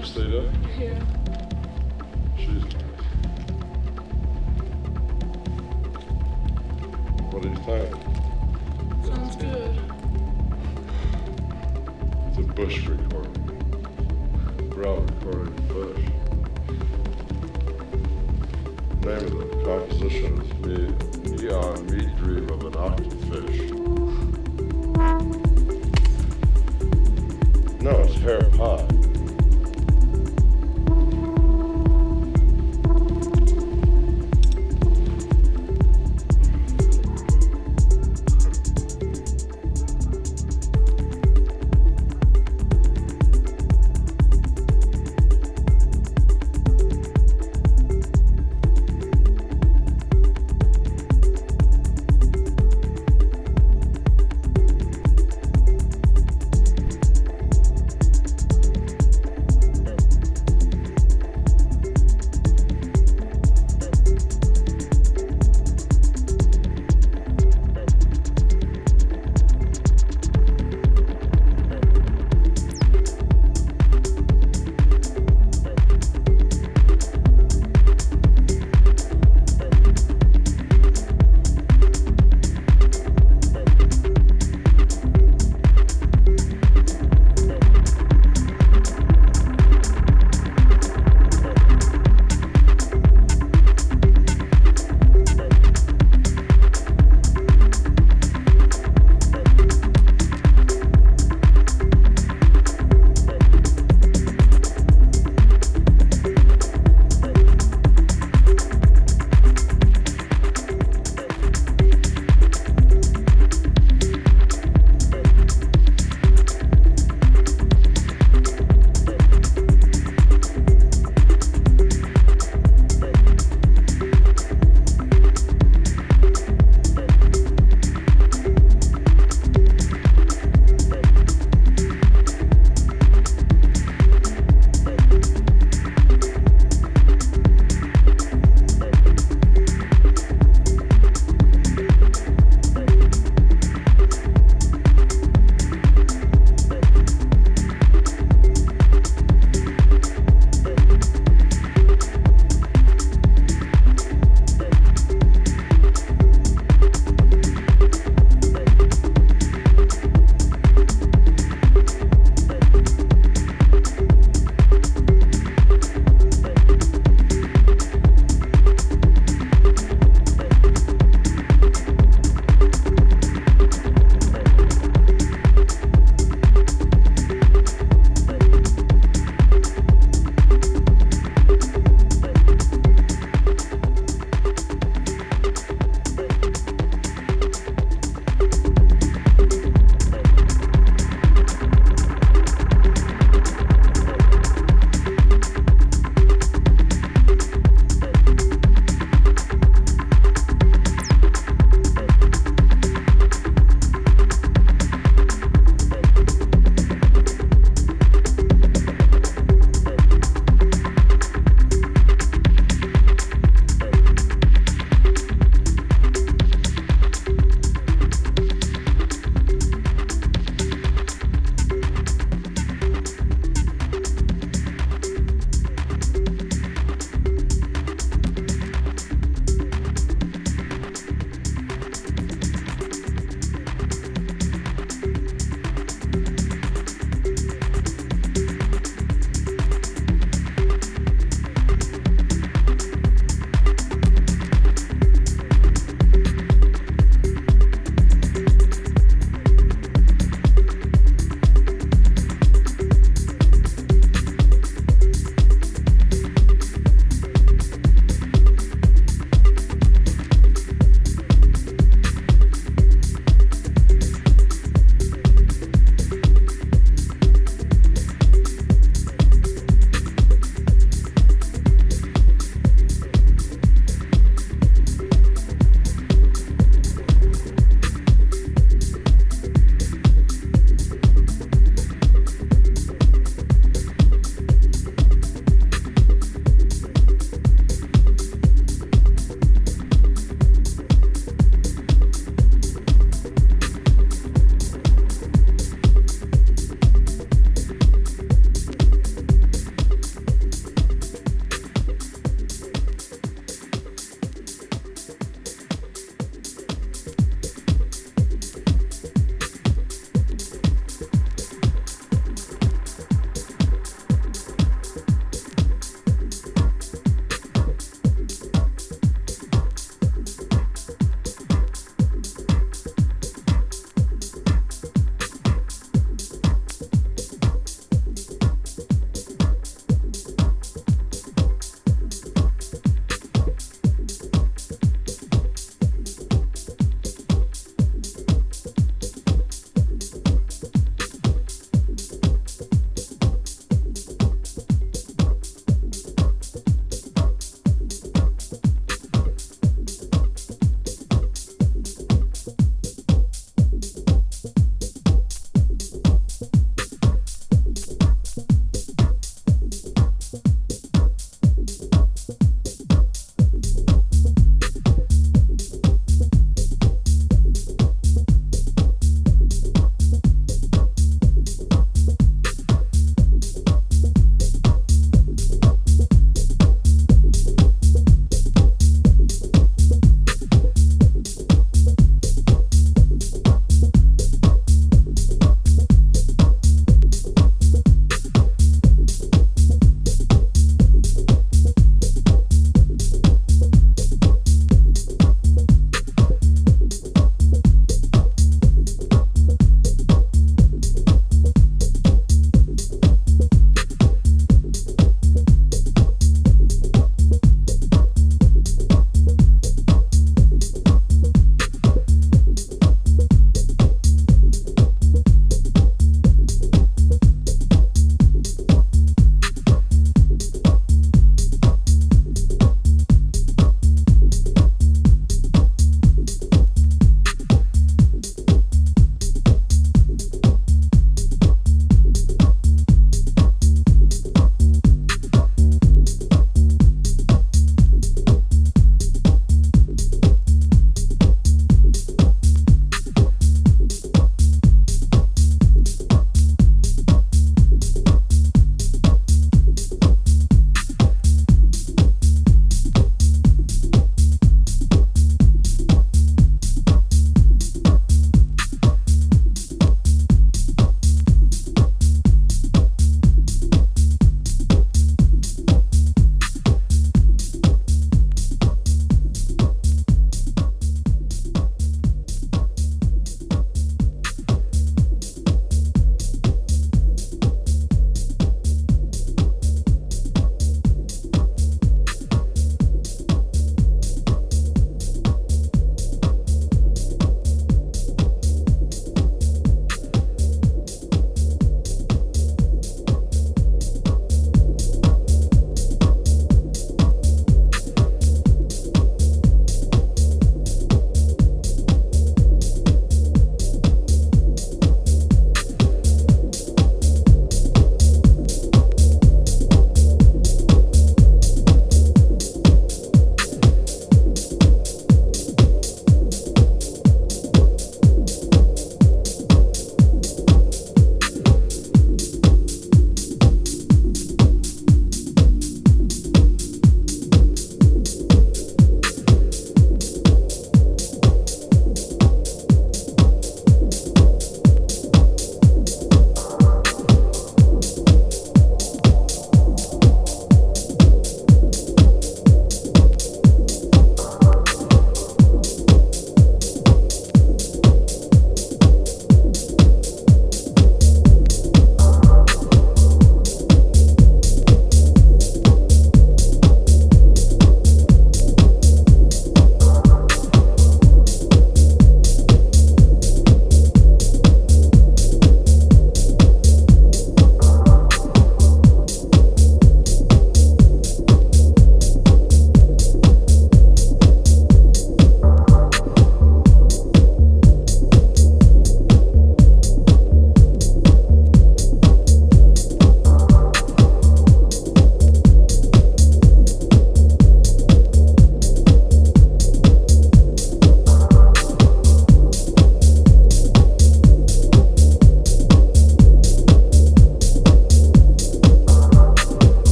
here. Reseda? Here. She's nice. What do you think? Sounds good. It's a Bush recording. We're all recording Bush. The name of the composition is Me, Neon Me Dream of an Octofish. No, it's Hair Pie.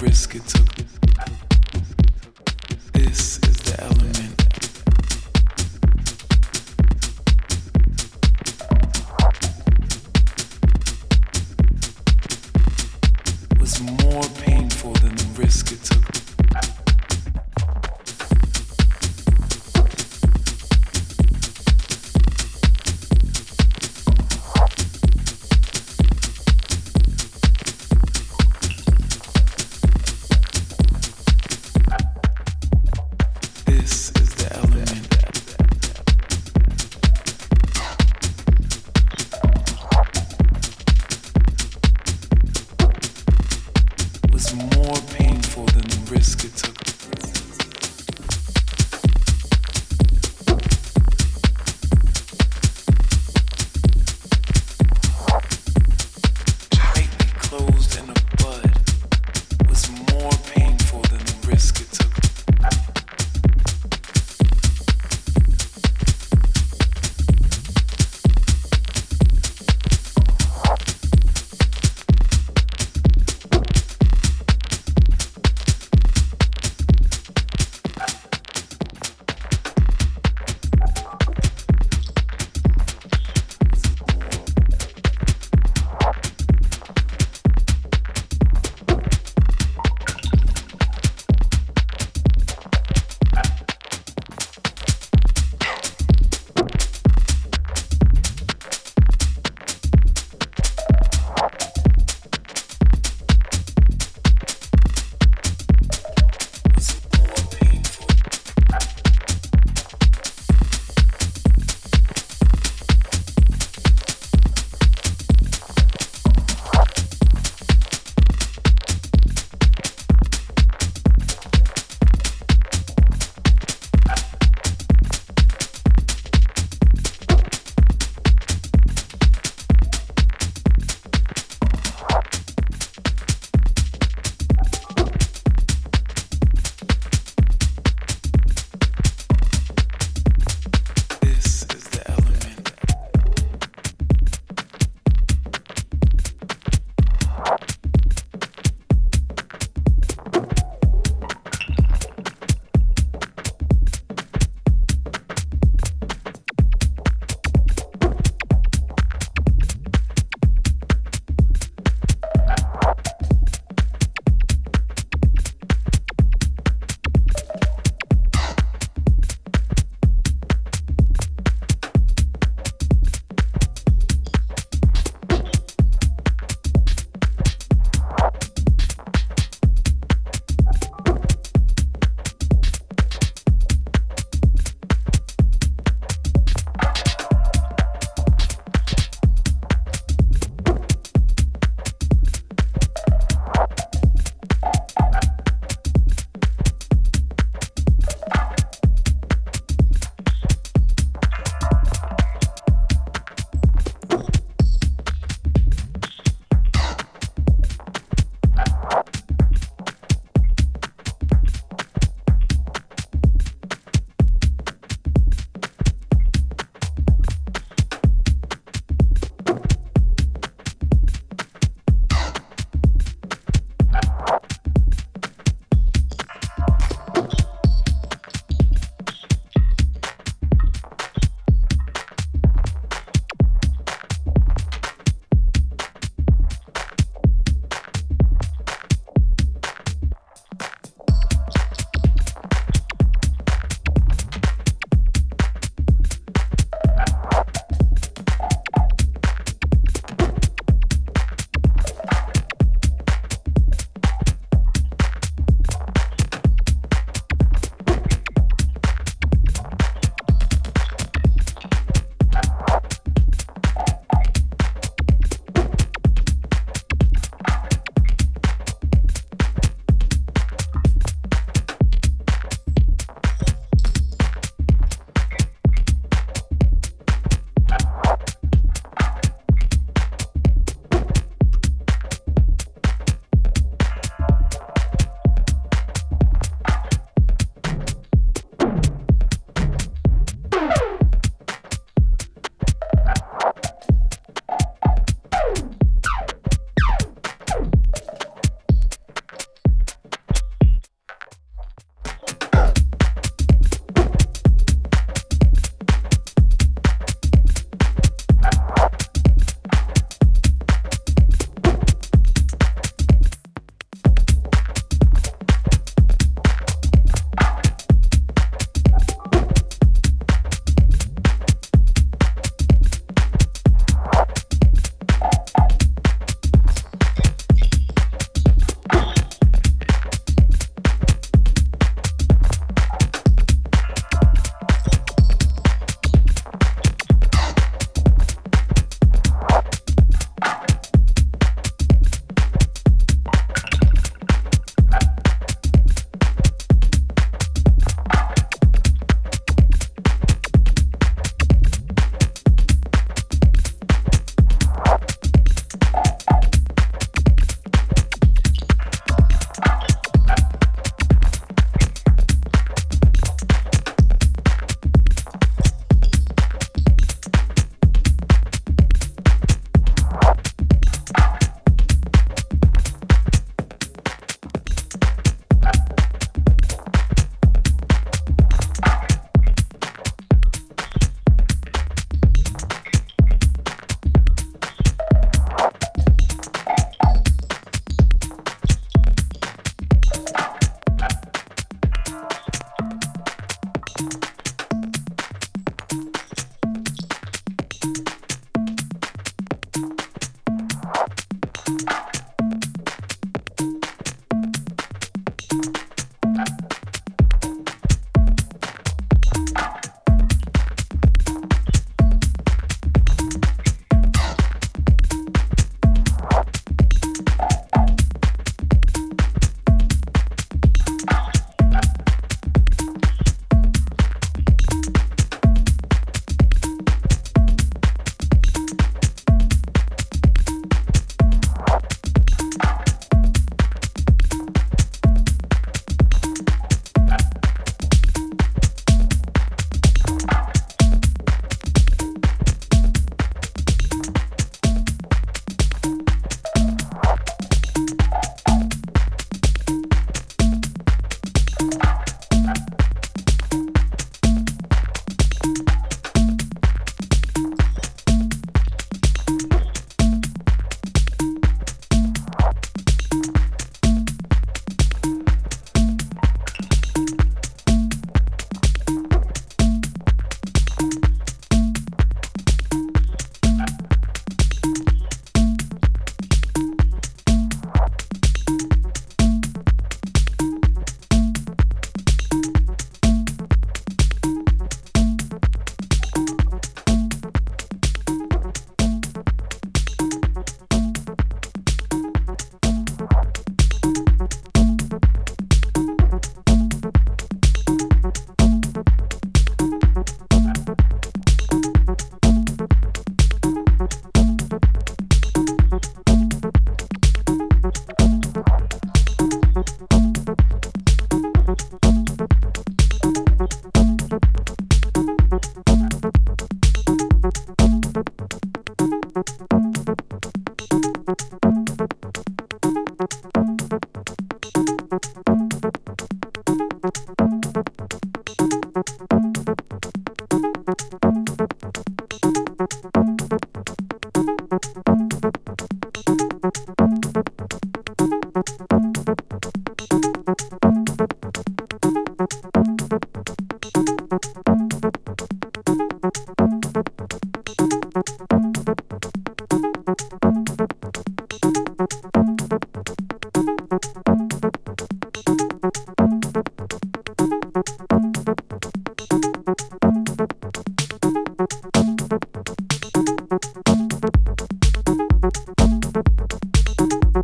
risk it took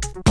you.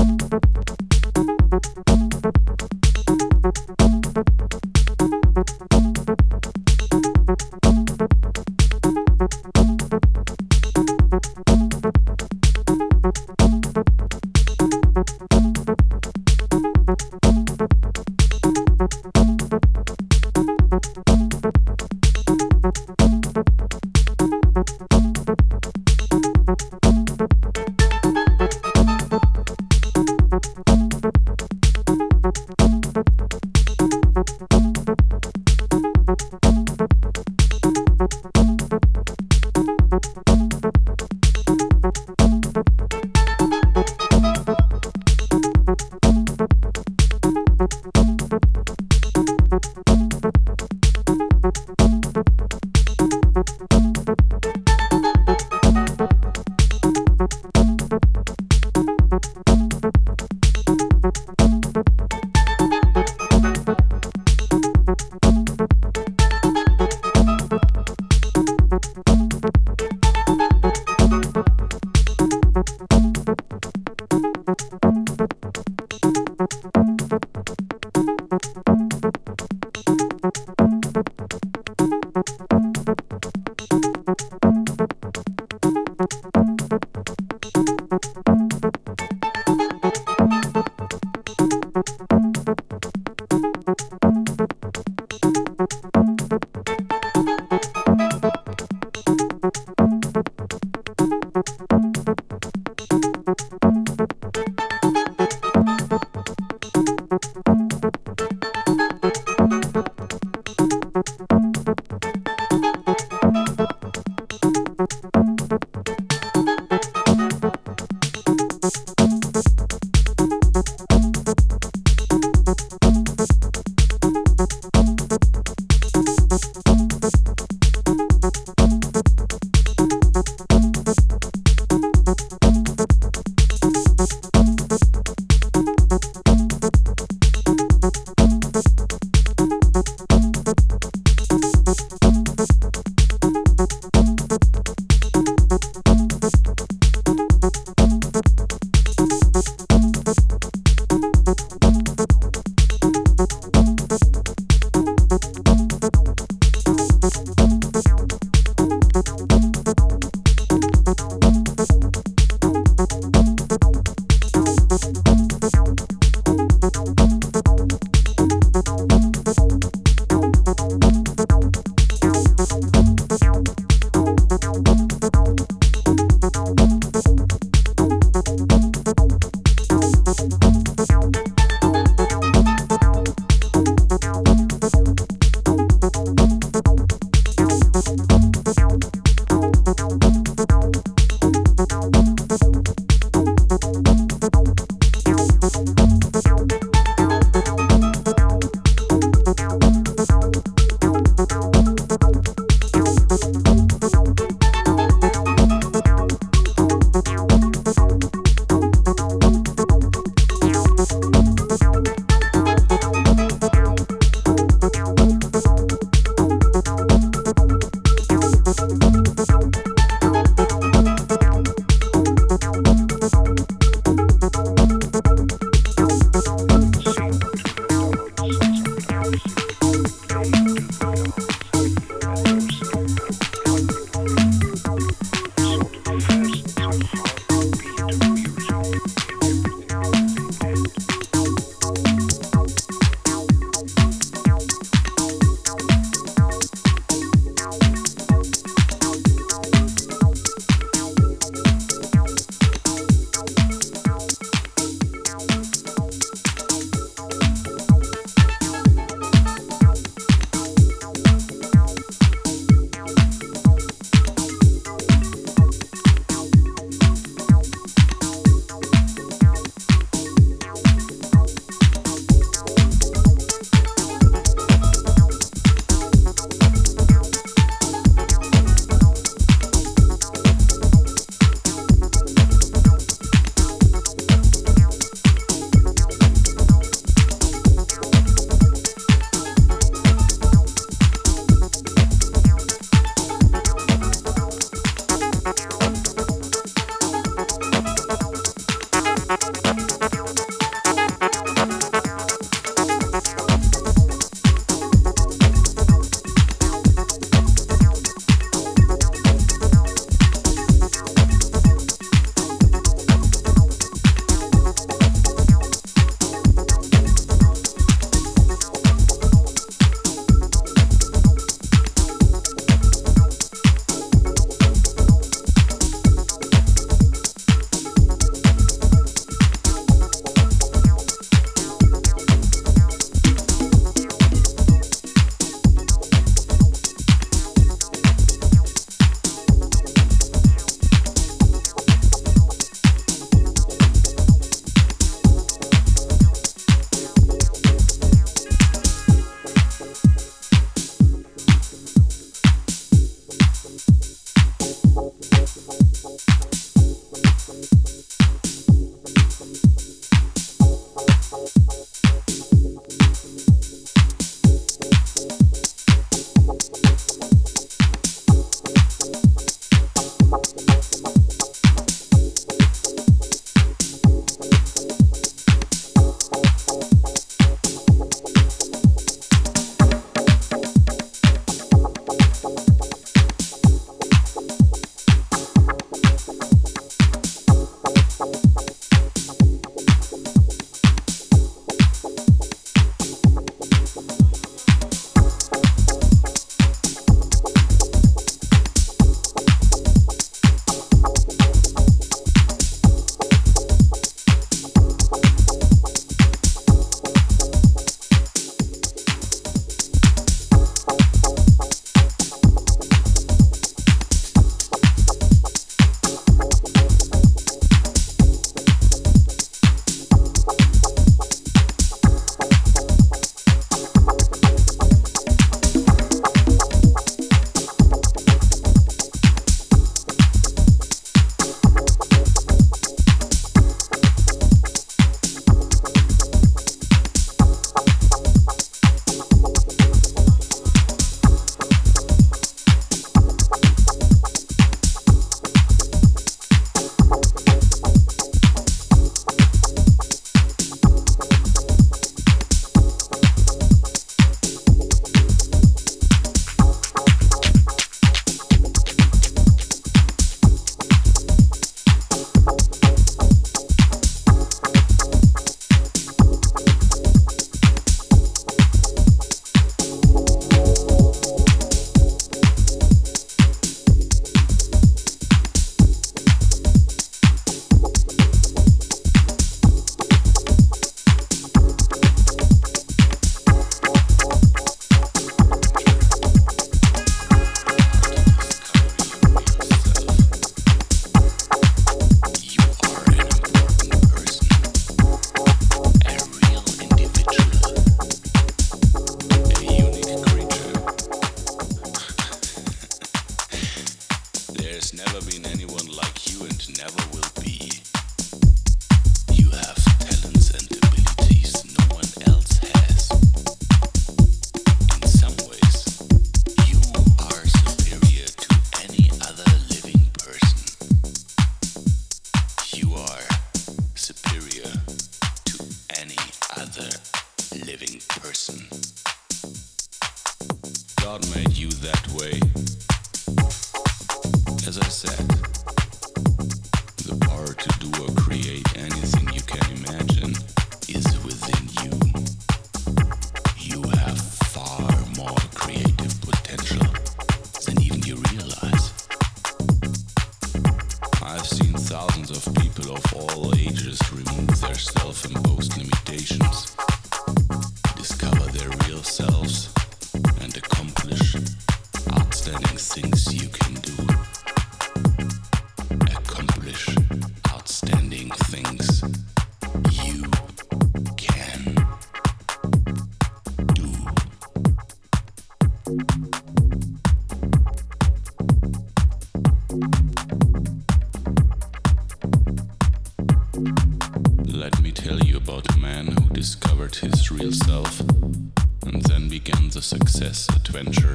Adventure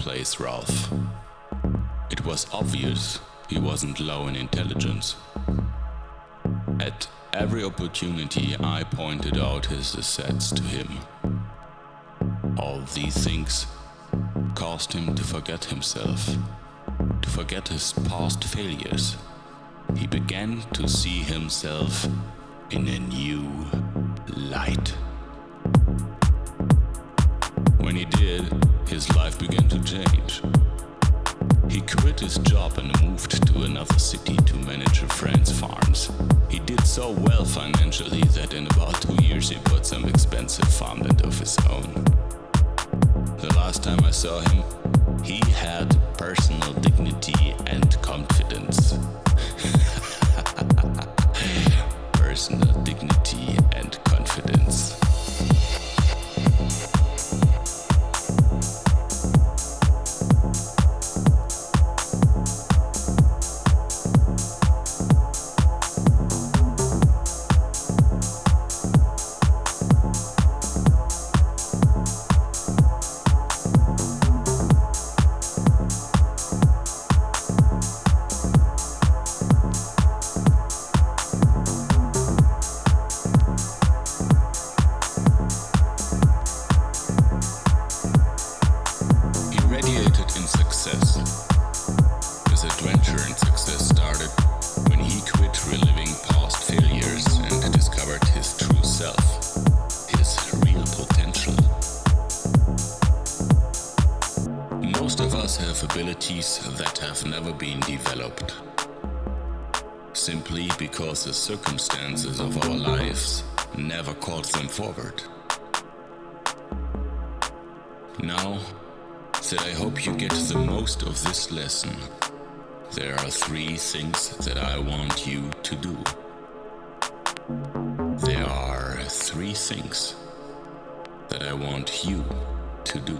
replace Ralph. It was obvious he wasn't low in intelligence. At every opportunity, I pointed out his assets to him. All these things caused him to forget himself, to forget his past failures. He began to see himself in a new light. When he did, his life began to change. He quit his job and moved to another city to manage a friend's farms. He did so well financially that in about two years he bought some expensive farmland of his own. The last time I saw him, he had personal dignity and confidence. personal dignity circumstances of our lives never called them forward. Now, that I hope you get the most of this lesson. There are three things that I want you to do. There are three things that I want you to do.